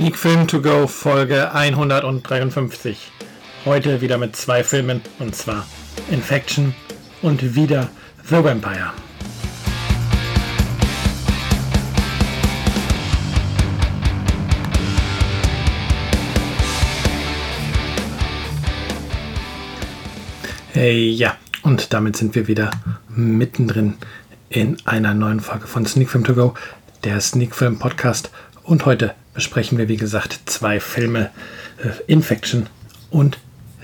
Sneak Film to go Folge 153. Heute wieder mit zwei Filmen und zwar Infection und wieder The Vampire. Hey, ja, und damit sind wir wieder mittendrin in einer neuen Folge von Sneak Film to go, der Sneak Film Podcast. Und heute besprechen wir, wie gesagt, zwei Filme: äh, Infection und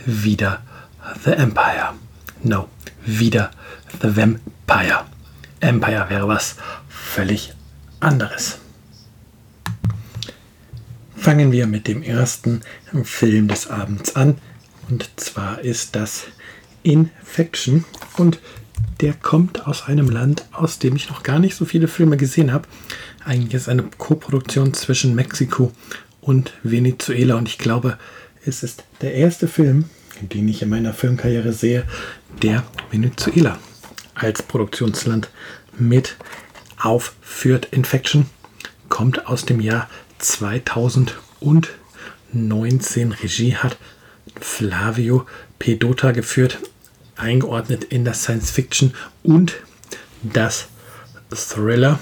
wieder The Empire. No, wieder The Vampire. Empire wäre was völlig anderes. Fangen wir mit dem ersten Film des Abends an. Und zwar ist das Infection. Und der kommt aus einem Land, aus dem ich noch gar nicht so viele Filme gesehen habe. Eigentlich ist eine Koproduktion zwischen Mexiko und Venezuela und ich glaube, es ist der erste Film, den ich in meiner Filmkarriere sehe, der Venezuela als Produktionsland mit aufführt. Infection kommt aus dem Jahr 2019. Regie hat Flavio Pedota geführt eingeordnet in das Science Fiction und das Thriller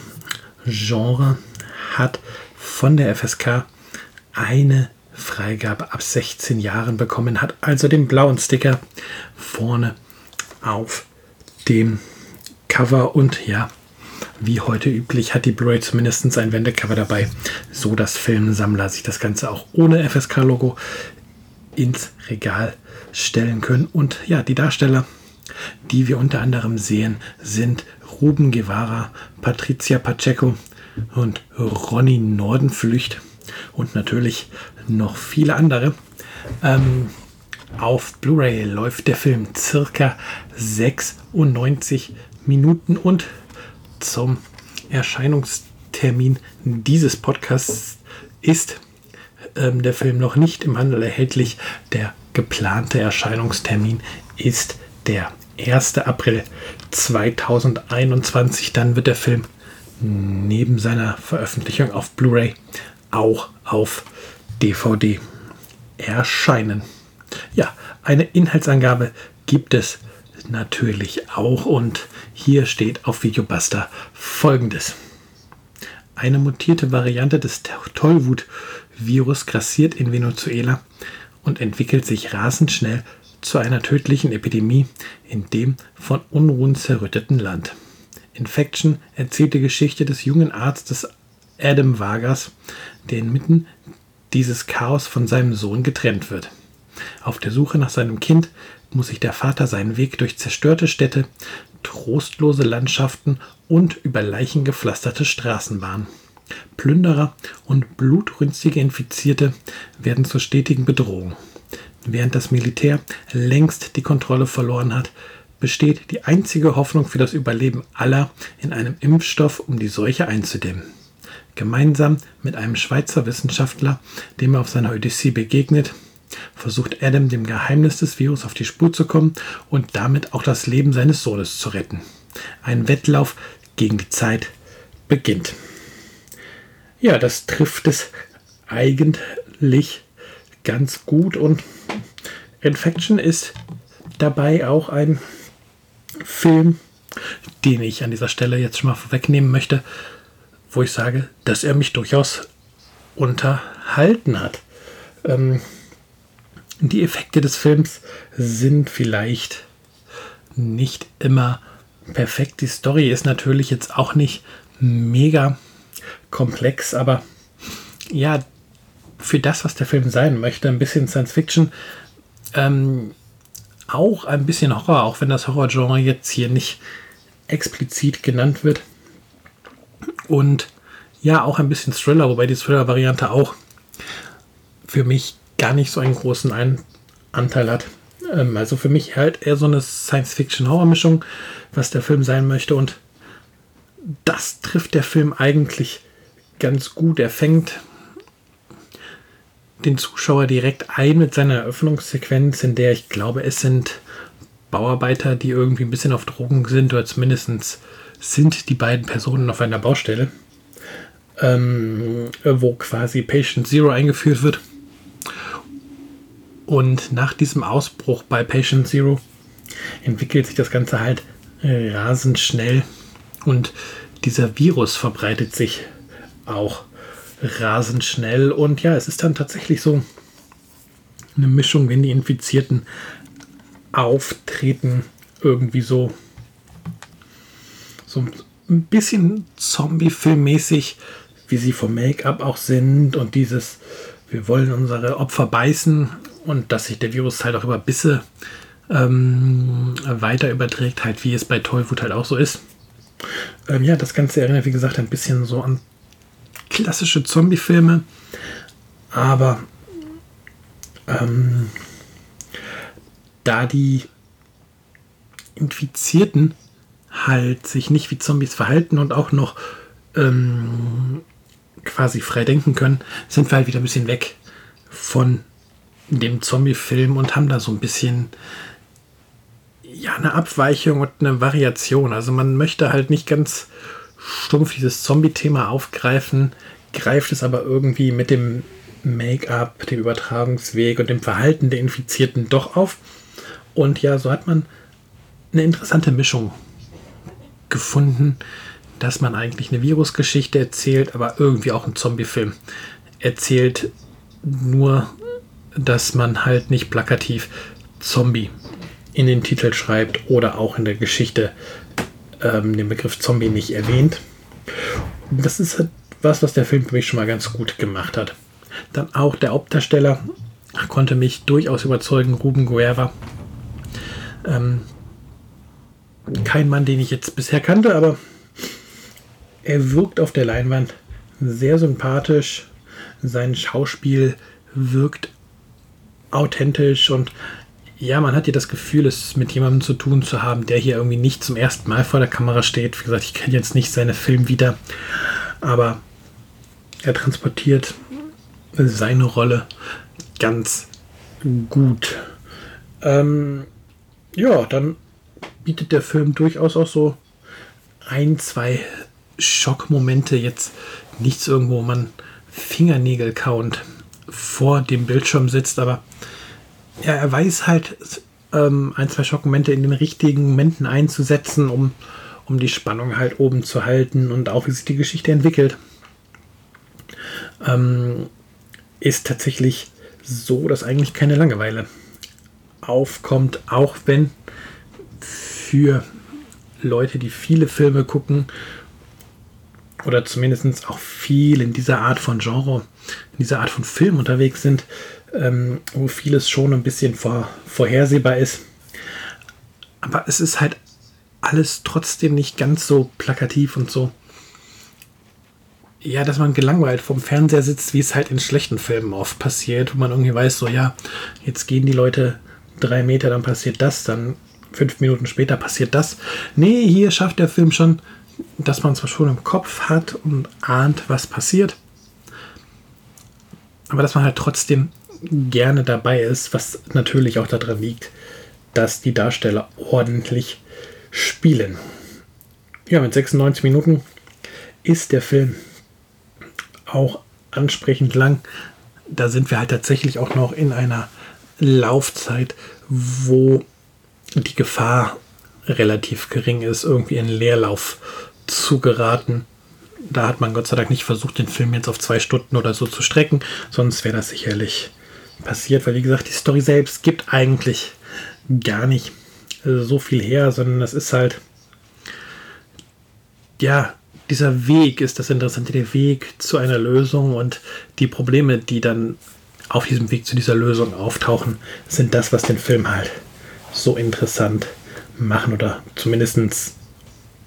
Genre hat von der FSK eine Freigabe ab 16 Jahren bekommen, hat also den blauen Sticker vorne auf dem Cover und ja, wie heute üblich hat die Blu-ray zumindest ein Wendecover dabei, so dass Filmsammler sich das Ganze auch ohne FSK-Logo ins Regal stellen können. Und ja, die Darsteller, die wir unter anderem sehen, sind Ruben Guevara, Patricia Pacheco und Ronny Nordenflücht und natürlich noch viele andere. Ähm, auf Blu-ray läuft der Film circa 96 Minuten und zum Erscheinungstermin dieses Podcasts ist ähm, der Film noch nicht im Handel erhältlich. Der geplante Erscheinungstermin ist der 1. April 2021. Dann wird der Film neben seiner Veröffentlichung auf Blu-ray auch auf DVD erscheinen. Ja, eine Inhaltsangabe gibt es natürlich auch und hier steht auf Videobuster folgendes. Eine mutierte Variante des Tollwut-Virus grassiert in Venezuela und entwickelt sich rasend schnell zu einer tödlichen Epidemie in dem von Unruhen zerrütteten Land. Infection erzählt die Geschichte des jungen Arztes Adam Vargas, der inmitten dieses Chaos von seinem Sohn getrennt wird. Auf der Suche nach seinem Kind muss sich der Vater seinen Weg durch zerstörte Städte, trostlose Landschaften und über Leichen gepflasterte Straßen bahnen. Plünderer und blutrünstige Infizierte werden zur stetigen Bedrohung. Während das Militär längst die Kontrolle verloren hat, besteht die einzige Hoffnung für das Überleben aller in einem Impfstoff, um die Seuche einzudämmen. Gemeinsam mit einem Schweizer Wissenschaftler, dem er auf seiner Odyssee begegnet, versucht Adam dem Geheimnis des Virus auf die Spur zu kommen und damit auch das Leben seines Sohnes zu retten. Ein Wettlauf gegen die Zeit beginnt. Ja, das trifft es eigentlich ganz gut und Infection ist dabei auch ein Film, den ich an dieser Stelle jetzt schon mal vorwegnehmen möchte, wo ich sage, dass er mich durchaus unterhalten hat. Ähm, die Effekte des Films sind vielleicht nicht immer perfekt. Die Story ist natürlich jetzt auch nicht mega komplex, aber ja, für das, was der Film sein möchte, ein bisschen Science Fiction, ähm, auch ein bisschen Horror, auch wenn das Horrorgenre jetzt hier nicht explizit genannt wird. Und ja, auch ein bisschen Thriller, wobei die Thriller-Variante auch für mich gar nicht so einen großen ein Anteil hat. Ähm, also für mich halt eher so eine Science-Fiction-Horror-Mischung, was der Film sein möchte. Und das trifft der Film eigentlich ganz gut. Er fängt den Zuschauer direkt ein mit seiner Eröffnungssequenz, in der ich glaube, es sind Bauarbeiter, die irgendwie ein bisschen auf Drogen sind, oder zumindest sind die beiden Personen auf einer Baustelle, ähm, wo quasi Patient Zero eingeführt wird. Und nach diesem Ausbruch bei Patient Zero entwickelt sich das Ganze halt rasend schnell und dieser Virus verbreitet sich auch rasend schnell. Und ja, es ist dann tatsächlich so eine Mischung, wenn die Infizierten auftreten, irgendwie so, so ein bisschen Zombie-Filmmäßig, wie sie vom Make-up auch sind und dieses, wir wollen unsere Opfer beißen und dass sich der Virus halt auch über Bisse ähm, weiter überträgt, halt wie es bei Tollwut halt auch so ist. Ähm, ja, das Ganze erinnert, wie gesagt, ein bisschen so an klassische Zombie-Filme, aber ähm, da die Infizierten halt sich nicht wie Zombies verhalten und auch noch ähm, quasi frei denken können, sind wir halt wieder ein bisschen weg von dem Zombie-Film und haben da so ein bisschen ja eine Abweichung und eine Variation. Also man möchte halt nicht ganz stumpf dieses Zombie-Thema aufgreifen, greift es aber irgendwie mit dem Make-up, dem Übertragungsweg und dem Verhalten der Infizierten doch auf. Und ja, so hat man eine interessante Mischung gefunden, dass man eigentlich eine Virusgeschichte erzählt, aber irgendwie auch einen Zombie-Film erzählt. Nur, dass man halt nicht plakativ Zombie in den Titel schreibt oder auch in der Geschichte ähm, den Begriff Zombie nicht erwähnt. Das ist halt was, was der Film für mich schon mal ganz gut gemacht hat. Dann auch der Hauptdarsteller konnte mich durchaus überzeugen, Ruben Guerra. Ähm, kein Mann, den ich jetzt bisher kannte, aber er wirkt auf der Leinwand sehr sympathisch. Sein Schauspiel wirkt authentisch und ja, man hat ja das Gefühl, es mit jemandem zu tun zu haben, der hier irgendwie nicht zum ersten Mal vor der Kamera steht. Wie gesagt, ich kenne jetzt nicht seine Film wieder, aber er transportiert seine Rolle ganz gut. Ähm, ja, dann bietet der Film durchaus auch so ein, zwei Schockmomente. Jetzt nichts irgendwo, wo man Fingernägel count vor dem Bildschirm sitzt, aber ja, er weiß halt ähm, ein, zwei Schockmomente in den richtigen Momenten einzusetzen, um, um die Spannung halt oben zu halten und auch wie sich die Geschichte entwickelt. Ähm, ist tatsächlich so, dass eigentlich keine Langeweile aufkommt, auch wenn für Leute, die viele Filme gucken oder zumindest auch viel in dieser Art von Genre, in dieser Art von Film unterwegs sind, ähm, wo vieles schon ein bisschen vor, vorhersehbar ist. Aber es ist halt alles trotzdem nicht ganz so plakativ und so. Ja, dass man gelangweilt vom Fernseher sitzt, wie es halt in schlechten Filmen oft passiert, wo man irgendwie weiß, so ja, jetzt gehen die Leute drei Meter, dann passiert das, dann fünf Minuten später passiert das. Nee, hier schafft der Film schon, dass man zwar schon im Kopf hat und ahnt, was passiert, aber dass man halt trotzdem gerne dabei ist, was natürlich auch daran liegt, dass die Darsteller ordentlich spielen. Ja, mit 96 Minuten ist der Film auch ansprechend lang. Da sind wir halt tatsächlich auch noch in einer Laufzeit, wo die Gefahr relativ gering ist, irgendwie in Leerlauf zu geraten. Da hat man Gott sei Dank nicht versucht, den Film jetzt auf zwei Stunden oder so zu strecken, sonst wäre das sicherlich passiert, weil wie gesagt, die Story selbst gibt eigentlich gar nicht so viel her, sondern das ist halt, ja, dieser Weg ist das Interessante, der Weg zu einer Lösung und die Probleme, die dann auf diesem Weg zu dieser Lösung auftauchen, sind das, was den Film halt so interessant machen oder zumindest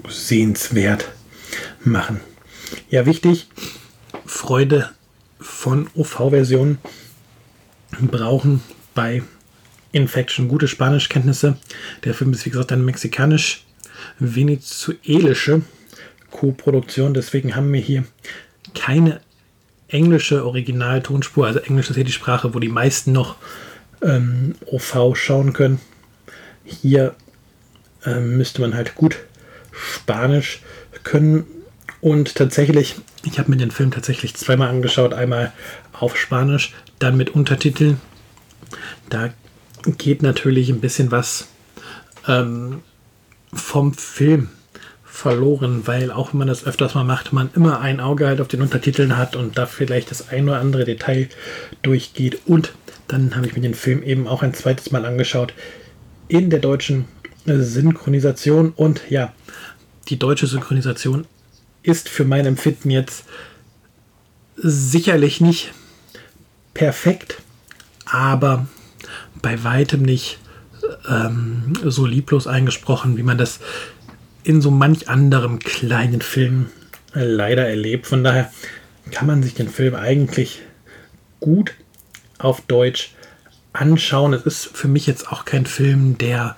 sehenswert machen. Ja, wichtig, Freude von OV-Versionen brauchen bei Infection gute Spanischkenntnisse. Der Film ist wie gesagt eine mexikanisch-venezuelische Co-Produktion. Deswegen haben wir hier keine englische Originaltonspur. Also Englisch ist hier die Sprache, wo die meisten noch ähm, OV schauen können. Hier ähm, müsste man halt gut Spanisch können. Und tatsächlich, ich habe mir den Film tatsächlich zweimal angeschaut. Einmal auf Spanisch, dann mit Untertiteln. Da geht natürlich ein bisschen was ähm, vom Film verloren, weil auch wenn man das öfters mal macht, man immer ein Auge halt auf den Untertiteln hat und da vielleicht das ein oder andere Detail durchgeht. Und dann habe ich mir den Film eben auch ein zweites Mal angeschaut in der deutschen Synchronisation. Und ja, die deutsche Synchronisation ist für mein Empfinden jetzt sicherlich nicht perfekt, aber bei weitem nicht ähm, so lieblos eingesprochen, wie man das in so manch anderem kleinen Film leider erlebt. Von daher kann man sich den Film eigentlich gut auf Deutsch anschauen. Es ist für mich jetzt auch kein Film, der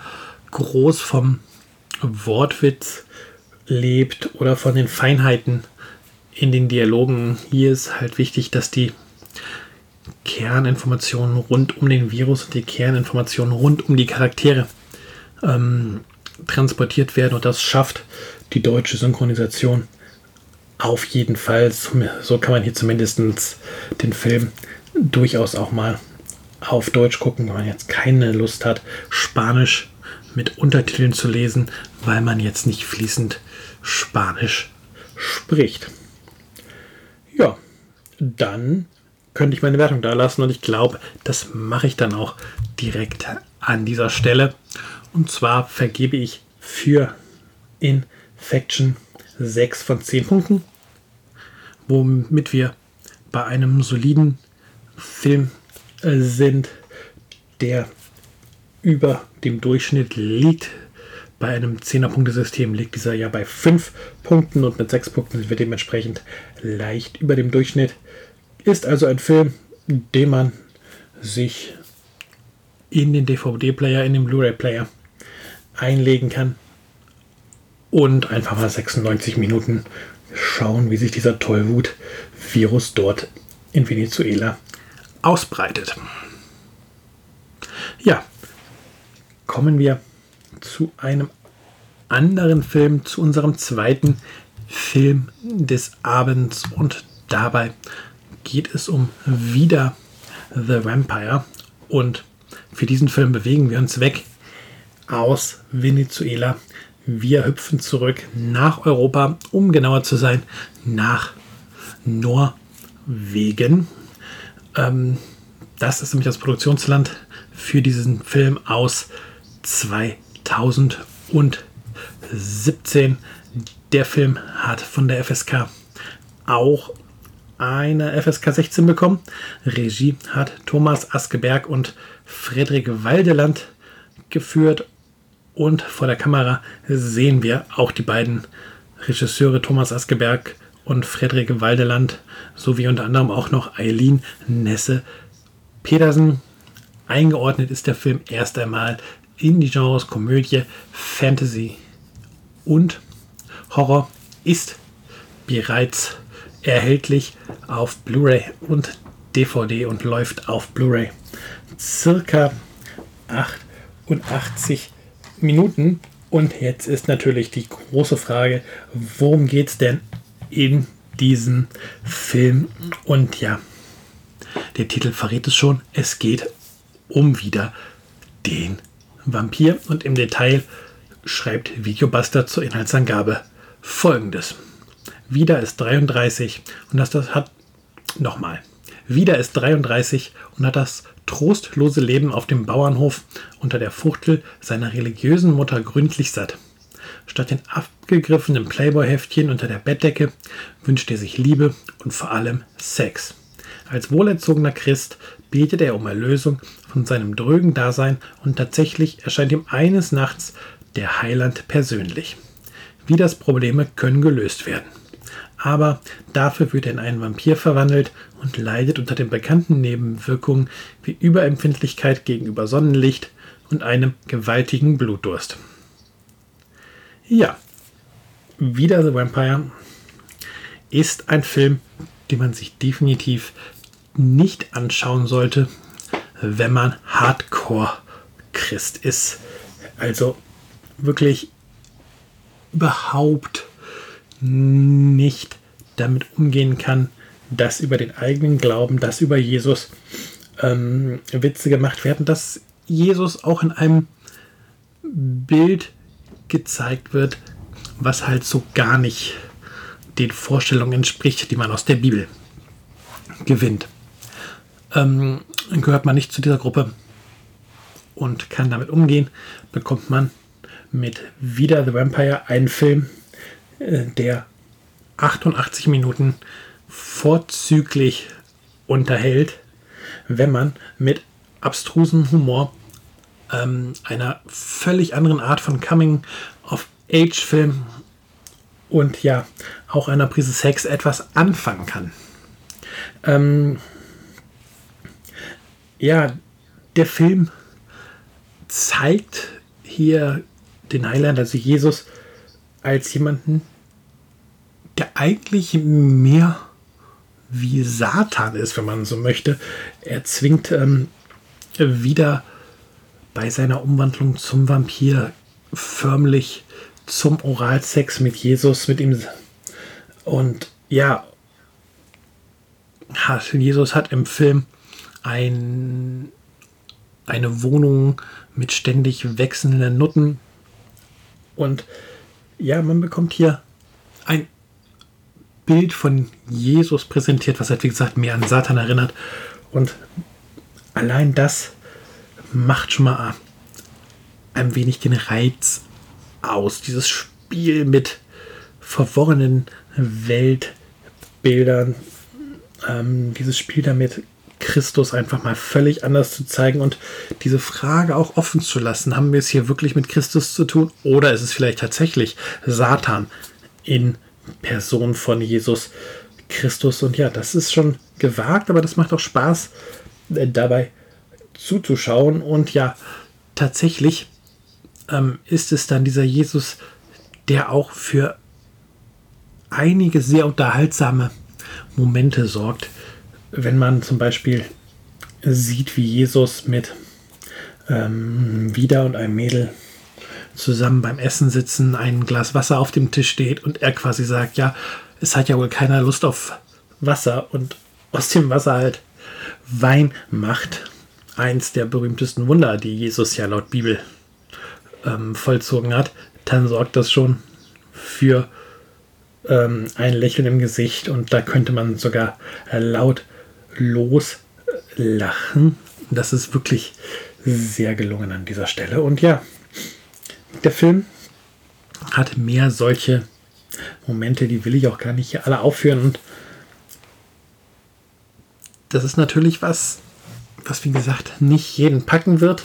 groß vom Wortwitz lebt oder von den Feinheiten in den Dialogen. Hier ist halt wichtig, dass die Kerninformationen rund um den Virus und die Kerninformationen rund um die Charaktere ähm, transportiert werden und das schafft die deutsche Synchronisation auf jeden Fall. So kann man hier zumindest den Film durchaus auch mal auf Deutsch gucken, wenn man jetzt keine Lust hat, Spanisch mit Untertiteln zu lesen, weil man jetzt nicht fließend Spanisch spricht. Ja, dann könnte ich meine Wertung da lassen und ich glaube, das mache ich dann auch direkt an dieser Stelle. Und zwar vergebe ich für Infection 6 von 10 Punkten, womit wir bei einem soliden Film äh, sind, der über dem Durchschnitt liegt. Bei einem 10er-Punkte-System liegt dieser ja bei 5 Punkten und mit 6 Punkten sind wir dementsprechend leicht über dem Durchschnitt. Ist also ein Film, den man sich in den DVD-Player, in den Blu-ray-Player einlegen kann und einfach mal 96 Minuten schauen, wie sich dieser Tollwut-Virus dort in Venezuela ausbreitet. Ja, kommen wir zu einem anderen Film, zu unserem zweiten Film des Abends und dabei geht es um wieder The Vampire und für diesen Film bewegen wir uns weg aus Venezuela. Wir hüpfen zurück nach Europa, um genauer zu sein, nach Norwegen. Ähm, das ist nämlich das Produktionsland für diesen Film aus 2017. Der Film hat von der FSK auch eine FSK 16 bekommen. Regie hat Thomas Askeberg und Frederik Waldeland geführt und vor der Kamera sehen wir auch die beiden Regisseure Thomas Askeberg und Frederik Waldeland sowie unter anderem auch noch Eileen Nesse Petersen. Eingeordnet ist der Film erst einmal in die Genres Komödie, Fantasy und Horror, ist bereits erhältlich auf Blu-ray und DVD und läuft auf Blu-ray circa 88 Minuten. Und jetzt ist natürlich die große Frage, worum geht es denn in diesem Film? Und ja, der Titel verrät es schon, es geht um wieder den Vampir. Und im Detail schreibt Videobuster zur Inhaltsangabe folgendes. Wieder ist 33 und das, das hat nochmal. Wieder ist 33 und hat das trostlose Leben auf dem Bauernhof unter der Fuchtel seiner religiösen Mutter gründlich satt. Statt den abgegriffenen Playboy-Heftchen unter der Bettdecke wünscht er sich Liebe und vor allem Sex. Als wohlerzogener Christ betet er um Erlösung von seinem drögen Dasein und tatsächlich erscheint ihm eines Nachts der Heiland persönlich. Wieders Probleme können gelöst werden. Aber dafür wird er in einen Vampir verwandelt und leidet unter den bekannten Nebenwirkungen wie Überempfindlichkeit gegenüber Sonnenlicht und einem gewaltigen Blutdurst. Ja, wieder The Vampire ist ein Film, den man sich definitiv nicht anschauen sollte, wenn man Hardcore-Christ ist. Also wirklich überhaupt nicht damit umgehen kann, dass über den eigenen Glauben, dass über Jesus ähm, Witze gemacht werden, dass Jesus auch in einem Bild gezeigt wird, was halt so gar nicht den Vorstellungen entspricht, die man aus der Bibel gewinnt. Ähm, gehört man nicht zu dieser Gruppe und kann damit umgehen, bekommt man mit Wieder the Vampire einen Film, der 88 Minuten vorzüglich unterhält, wenn man mit abstrusem Humor ähm, einer völlig anderen Art von Coming-of-Age-Film und ja, auch einer Prise Sex etwas anfangen kann. Ähm, ja, der Film zeigt hier den Heiland, also Jesus, als jemanden, der eigentlich mehr wie Satan ist, wenn man so möchte. Er zwingt ähm, wieder bei seiner Umwandlung zum Vampir förmlich zum Oralsex mit Jesus, mit ihm. Und ja, Jesus hat im Film ein, eine Wohnung mit ständig wechselnden Nutten. Und ja, man bekommt hier ein Bild von Jesus präsentiert, was halt wie gesagt mehr an Satan erinnert. Und allein das macht schon mal ein wenig den Reiz aus. Dieses Spiel mit verworrenen Weltbildern, ähm, dieses Spiel damit, Christus einfach mal völlig anders zu zeigen und diese Frage auch offen zu lassen. Haben wir es hier wirklich mit Christus zu tun oder ist es vielleicht tatsächlich Satan in Person von Jesus Christus? Und ja, das ist schon gewagt, aber das macht auch Spaß äh, dabei zuzuschauen. Und ja, tatsächlich ähm, ist es dann dieser Jesus, der auch für einige sehr unterhaltsame Momente sorgt. Wenn man zum Beispiel sieht, wie Jesus mit ähm, Wieder und einem Mädel zusammen beim Essen sitzen, ein Glas Wasser auf dem Tisch steht und er quasi sagt, ja, es hat ja wohl keiner Lust auf Wasser und aus dem Wasser halt Wein macht. Eins der berühmtesten Wunder, die Jesus ja laut Bibel ähm, vollzogen hat, dann sorgt das schon für ähm, ein Lächeln im Gesicht und da könnte man sogar äh, laut loslachen. Das ist wirklich sehr gelungen an dieser Stelle. Und ja, der Film hat mehr solche Momente, die will ich auch gar nicht hier alle aufführen. Und das ist natürlich was, was wie gesagt nicht jeden packen wird.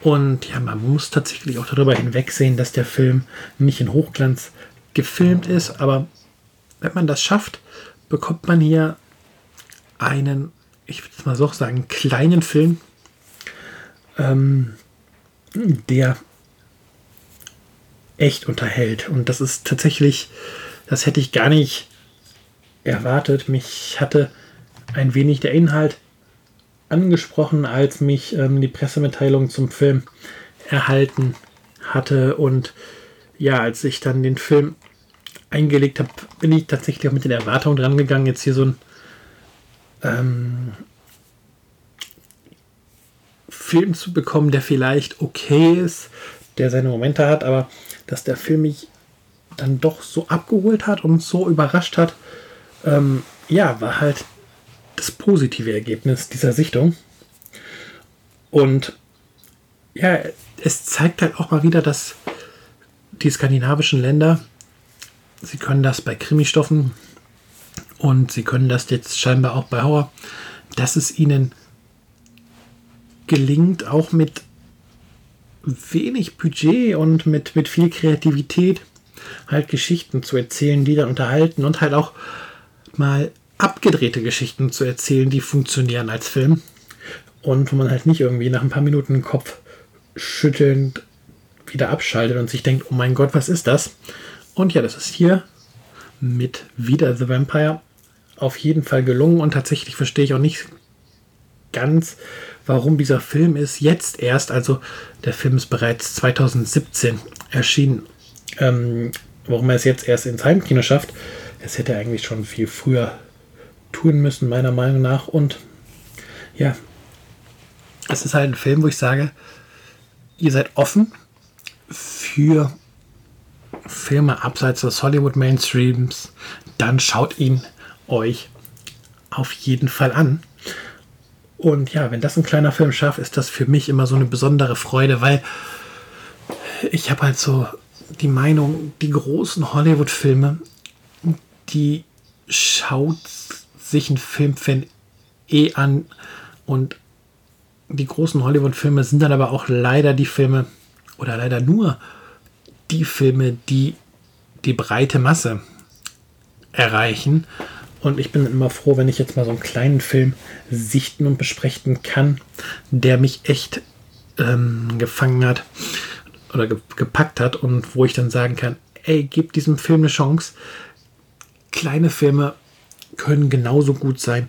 Und ja, man muss tatsächlich auch darüber hinwegsehen, dass der Film nicht in Hochglanz gefilmt ist. Aber wenn man das schafft, bekommt man hier einen, ich würde es mal so sagen, kleinen Film, ähm, der echt unterhält. Und das ist tatsächlich, das hätte ich gar nicht erwartet. Mich hatte ein wenig der Inhalt angesprochen, als mich ähm, die Pressemitteilung zum Film erhalten hatte. Und ja, als ich dann den Film eingelegt habe, bin ich tatsächlich auch mit den Erwartungen dran gegangen, jetzt hier so ein ähm, Film zu bekommen, der vielleicht okay ist, der seine Momente hat, aber dass der Film mich dann doch so abgeholt hat und so überrascht hat, ähm, ja, war halt das positive Ergebnis dieser Sichtung. Und ja, es zeigt halt auch mal wieder, dass die skandinavischen Länder, sie können das bei Krimistoffen und sie können das jetzt scheinbar auch bei Horror, dass es ihnen gelingt, auch mit wenig Budget und mit, mit viel Kreativität halt Geschichten zu erzählen, die dann unterhalten und halt auch mal abgedrehte Geschichten zu erzählen, die funktionieren als Film. Und wo man halt nicht irgendwie nach ein paar Minuten den Kopf schüttelnd wieder abschaltet und sich denkt, oh mein Gott, was ist das? Und ja, das ist hier mit Wieder The Vampire auf jeden Fall gelungen und tatsächlich verstehe ich auch nicht ganz, warum dieser Film ist jetzt erst, also der Film ist bereits 2017 erschienen, ähm, warum er es jetzt erst ins Heimkino schafft. Es hätte eigentlich schon viel früher tun müssen, meiner Meinung nach. Und ja, es ist halt ein Film, wo ich sage, ihr seid offen für Filme abseits des Hollywood Mainstreams, dann schaut ihn euch auf jeden Fall an. Und ja, wenn das ein kleiner Film schafft, ist das für mich immer so eine besondere Freude, weil ich habe halt so die Meinung, die großen Hollywood-Filme, die schaut sich ein Filmfan eh an und die großen Hollywood-Filme sind dann aber auch leider die Filme oder leider nur die Filme, die die breite Masse erreichen. Und ich bin immer froh, wenn ich jetzt mal so einen kleinen Film sichten und besprechen kann, der mich echt ähm, gefangen hat oder ge gepackt hat und wo ich dann sagen kann, ey, gib diesem Film eine Chance. Kleine Filme können genauso gut sein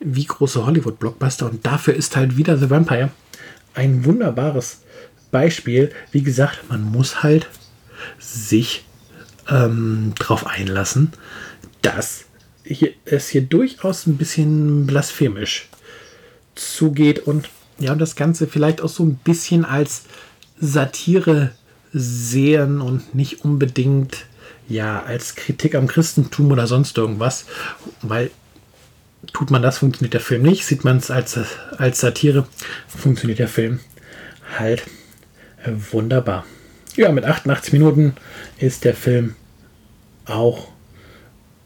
wie große Hollywood-Blockbuster und dafür ist halt wieder The Vampire ein wunderbares Beispiel. Wie gesagt, man muss halt sich ähm, darauf einlassen, dass hier, es hier durchaus ein bisschen blasphemisch zugeht und ja, das Ganze vielleicht auch so ein bisschen als Satire sehen und nicht unbedingt ja als Kritik am Christentum oder sonst irgendwas, weil tut man das, funktioniert der Film nicht. Sieht man es als, als Satire, funktioniert der Film halt wunderbar. Ja, mit 88 Minuten ist der Film auch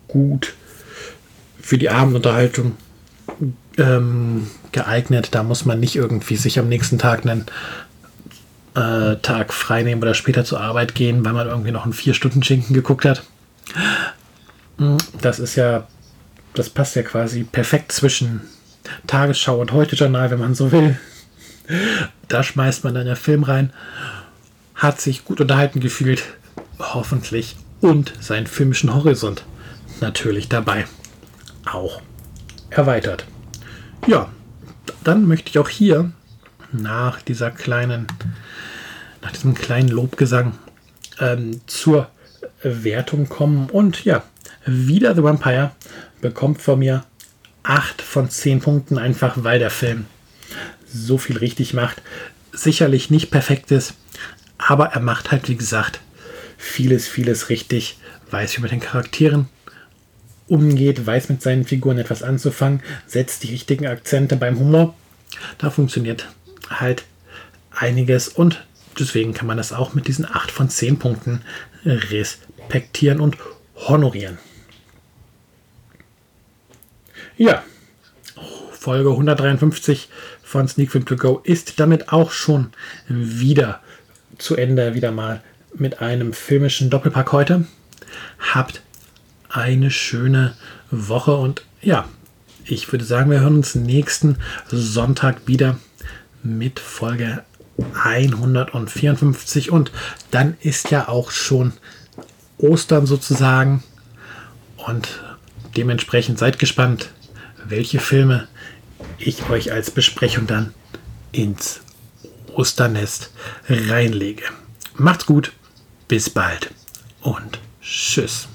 gut für die Abendunterhaltung ähm, geeignet. Da muss man nicht irgendwie sich am nächsten Tag einen äh, Tag frei nehmen oder später zur Arbeit gehen, weil man irgendwie noch einen vier Stunden Schinken geguckt hat. Hm, das ist ja, das passt ja quasi perfekt zwischen Tagesschau und Heute-Journal, wenn man so will. Da schmeißt man dann der Film rein, hat sich gut unterhalten gefühlt, hoffentlich, und seinen filmischen Horizont natürlich dabei auch erweitert. Ja, dann möchte ich auch hier nach dieser kleinen, nach diesem kleinen Lobgesang ähm, zur Wertung kommen. Und ja, wieder The Vampire bekommt von mir 8 von 10 Punkten, einfach weil der Film so viel richtig macht. Sicherlich nicht perfekt ist, aber er macht halt, wie gesagt, vieles, vieles richtig, weiß wie mit den Charakteren umgeht, weiß mit seinen Figuren etwas anzufangen, setzt die richtigen Akzente beim Humor. Da funktioniert halt einiges und deswegen kann man das auch mit diesen 8 von 10 Punkten respektieren und honorieren. Ja, Folge 153 von Sneak Film To Go ist damit auch schon wieder zu Ende, wieder mal mit einem filmischen Doppelpack heute. Habt eine schöne Woche und ja, ich würde sagen, wir hören uns nächsten Sonntag wieder mit Folge 154 und dann ist ja auch schon Ostern sozusagen und dementsprechend seid gespannt, welche Filme ich euch als Besprechung dann ins Osternest reinlege. Macht's gut, bis bald und tschüss.